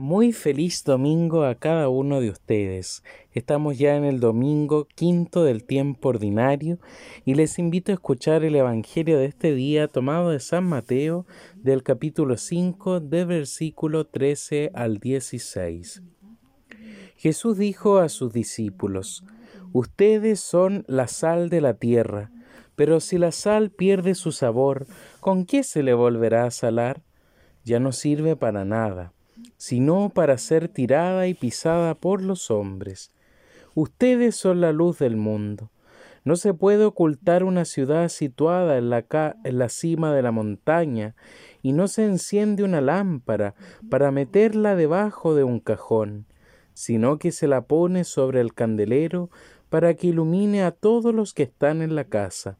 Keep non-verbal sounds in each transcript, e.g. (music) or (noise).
Muy feliz domingo a cada uno de ustedes. Estamos ya en el domingo quinto del tiempo ordinario y les invito a escuchar el Evangelio de este día tomado de San Mateo del capítulo 5 de versículo 13 al 16. Jesús dijo a sus discípulos, Ustedes son la sal de la tierra, pero si la sal pierde su sabor, ¿con qué se le volverá a salar? Ya no sirve para nada sino para ser tirada y pisada por los hombres. Ustedes son la luz del mundo. No se puede ocultar una ciudad situada en la, en la cima de la montaña, y no se enciende una lámpara para meterla debajo de un cajón, sino que se la pone sobre el candelero para que ilumine a todos los que están en la casa.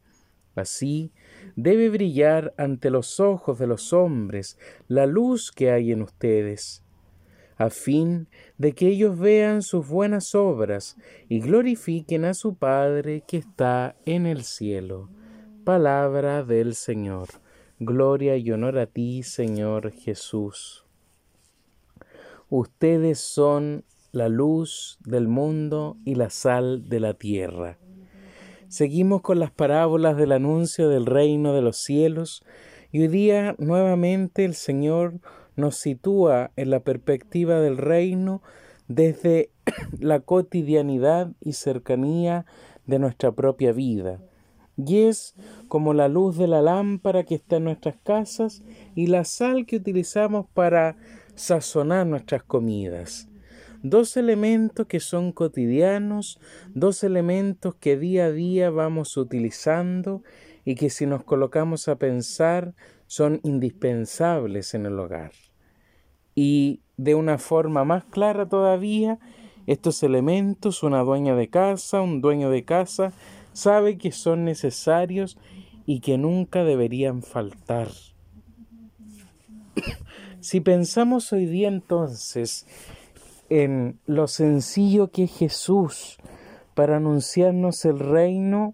Así debe brillar ante los ojos de los hombres la luz que hay en ustedes, a fin de que ellos vean sus buenas obras y glorifiquen a su Padre que está en el cielo. Palabra del Señor. Gloria y honor a ti, Señor Jesús. Ustedes son la luz del mundo y la sal de la tierra. Seguimos con las parábolas del anuncio del reino de los cielos y hoy día nuevamente el Señor nos sitúa en la perspectiva del reino desde (coughs) la cotidianidad y cercanía de nuestra propia vida. Y es como la luz de la lámpara que está en nuestras casas y la sal que utilizamos para sazonar nuestras comidas dos elementos que son cotidianos, dos elementos que día a día vamos utilizando y que si nos colocamos a pensar son indispensables en el hogar. Y de una forma más clara todavía, estos elementos, una dueña de casa, un dueño de casa, sabe que son necesarios y que nunca deberían faltar. (coughs) si pensamos hoy día entonces en lo sencillo que es Jesús para anunciarnos el reino,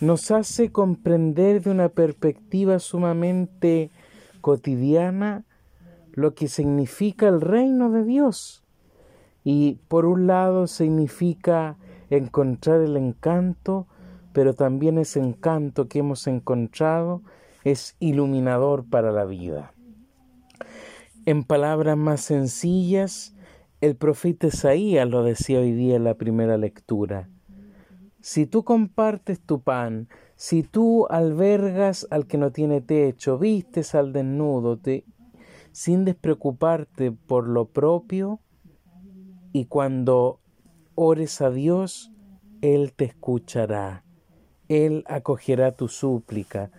nos hace comprender de una perspectiva sumamente cotidiana lo que significa el reino de Dios. Y por un lado significa encontrar el encanto, pero también ese encanto que hemos encontrado es iluminador para la vida. En palabras más sencillas, el profeta Isaías lo decía hoy día en la primera lectura. Si tú compartes tu pan, si tú albergas al que no tiene techo, vistes al desnudo, te, sin despreocuparte por lo propio, y cuando ores a Dios, Él te escuchará, Él acogerá tu súplica,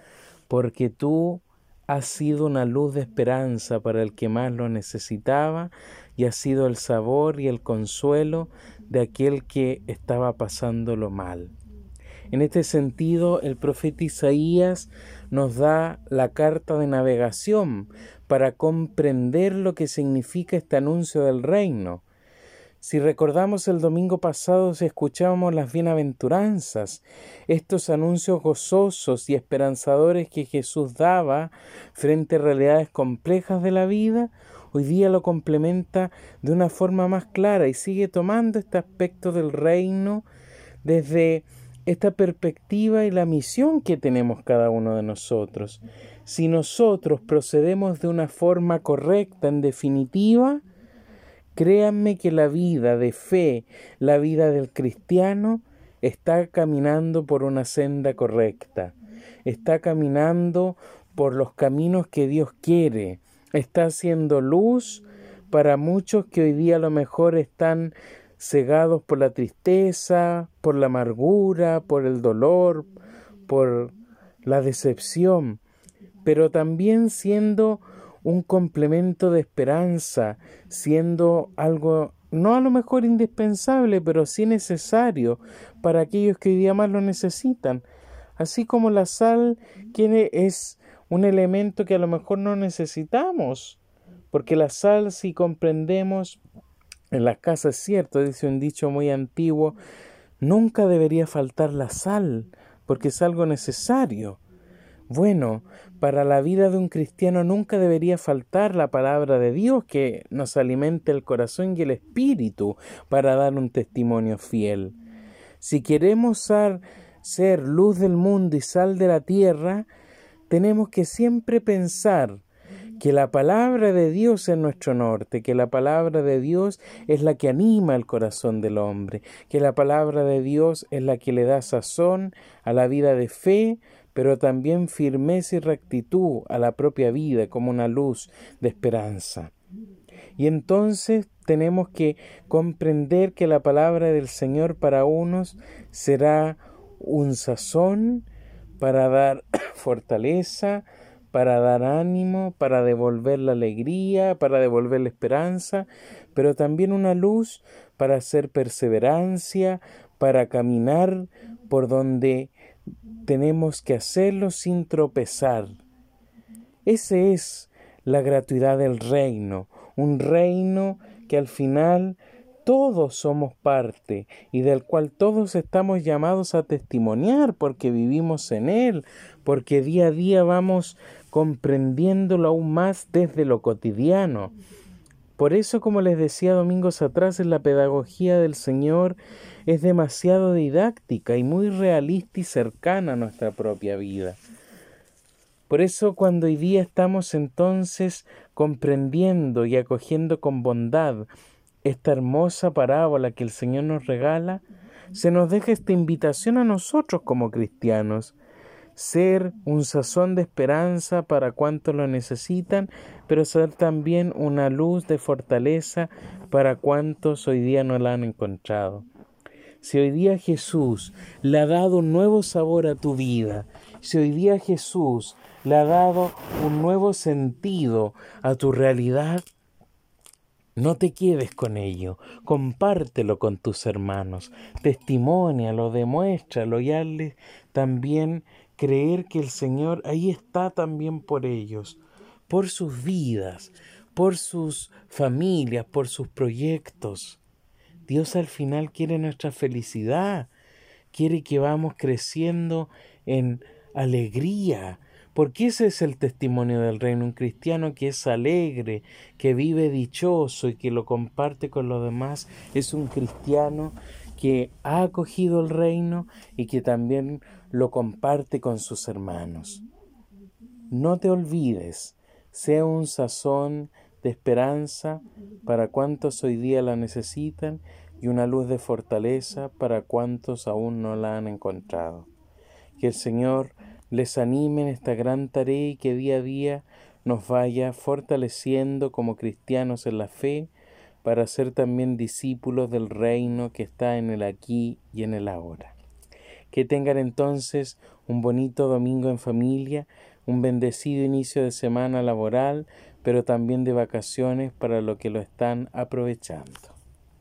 porque tú has sido una luz de esperanza para el que más lo necesitaba, y ha sido el sabor y el consuelo de aquel que estaba pasándolo mal. En este sentido, el profeta Isaías nos da la carta de navegación para comprender lo que significa este anuncio del reino. Si recordamos el domingo pasado, si escuchábamos las bienaventuranzas, estos anuncios gozosos y esperanzadores que Jesús daba frente a realidades complejas de la vida, hoy día lo complementa de una forma más clara y sigue tomando este aspecto del reino desde esta perspectiva y la misión que tenemos cada uno de nosotros. Si nosotros procedemos de una forma correcta, en definitiva, créanme que la vida de fe, la vida del cristiano, está caminando por una senda correcta, está caminando por los caminos que Dios quiere, está haciendo luz para muchos que hoy día a lo mejor están cegados por la tristeza, por la amargura, por el dolor, por la decepción, pero también siendo un complemento de esperanza, siendo algo no a lo mejor indispensable, pero sí necesario para aquellos que hoy día más lo necesitan. Así como la sal que es un elemento que a lo mejor no necesitamos, porque la sal, si comprendemos, en las casas, cierto, dice un dicho muy antiguo, nunca debería faltar la sal, porque es algo necesario. Bueno, para la vida de un cristiano nunca debería faltar la palabra de Dios que nos alimente el corazón y el espíritu para dar un testimonio fiel. Si queremos ser, ser luz del mundo y sal de la tierra, tenemos que siempre pensar que la palabra de Dios es nuestro norte, que la palabra de Dios es la que anima el corazón del hombre, que la palabra de Dios es la que le da sazón a la vida de fe, pero también firmeza y rectitud a la propia vida como una luz de esperanza. Y entonces tenemos que comprender que la palabra del Señor para unos será un sazón para dar (coughs) fortaleza, para dar ánimo, para devolver la alegría, para devolver la esperanza, pero también una luz para hacer perseverancia, para caminar por donde tenemos que hacerlo sin tropezar. Ese es la gratuidad del reino, un reino que al final todos somos parte y del cual todos estamos llamados a testimoniar porque vivimos en él, porque día a día vamos comprendiéndolo aún más desde lo cotidiano. Por eso, como les decía domingos atrás, en la pedagogía del Señor es demasiado didáctica y muy realista y cercana a nuestra propia vida. Por eso cuando hoy día estamos entonces comprendiendo y acogiendo con bondad esta hermosa parábola que el Señor nos regala, se nos deja esta invitación a nosotros como cristianos, ser un sazón de esperanza para cuantos lo necesitan, pero ser también una luz de fortaleza para cuantos hoy día no la han encontrado. Si hoy día Jesús le ha dado un nuevo sabor a tu vida, si hoy día Jesús le ha dado un nuevo sentido a tu realidad, no te quedes con ello, compártelo con tus hermanos, testimonialo, demuéstralo y hazle también creer que el Señor ahí está también por ellos, por sus vidas, por sus familias, por sus proyectos. Dios al final quiere nuestra felicidad, quiere que vamos creciendo en alegría, porque ese es el testimonio del reino, un cristiano que es alegre, que vive dichoso y que lo comparte con los demás, es un cristiano que ha acogido el reino y que también lo comparte con sus hermanos. No te olvides, sea un sazón de esperanza para cuantos hoy día la necesitan y una luz de fortaleza para cuantos aún no la han encontrado. Que el Señor les anime en esta gran tarea y que día a día nos vaya fortaleciendo como cristianos en la fe para ser también discípulos del reino que está en el aquí y en el ahora. Que tengan entonces un bonito domingo en familia, un bendecido inicio de semana laboral, pero también de vacaciones para los que lo están aprovechando.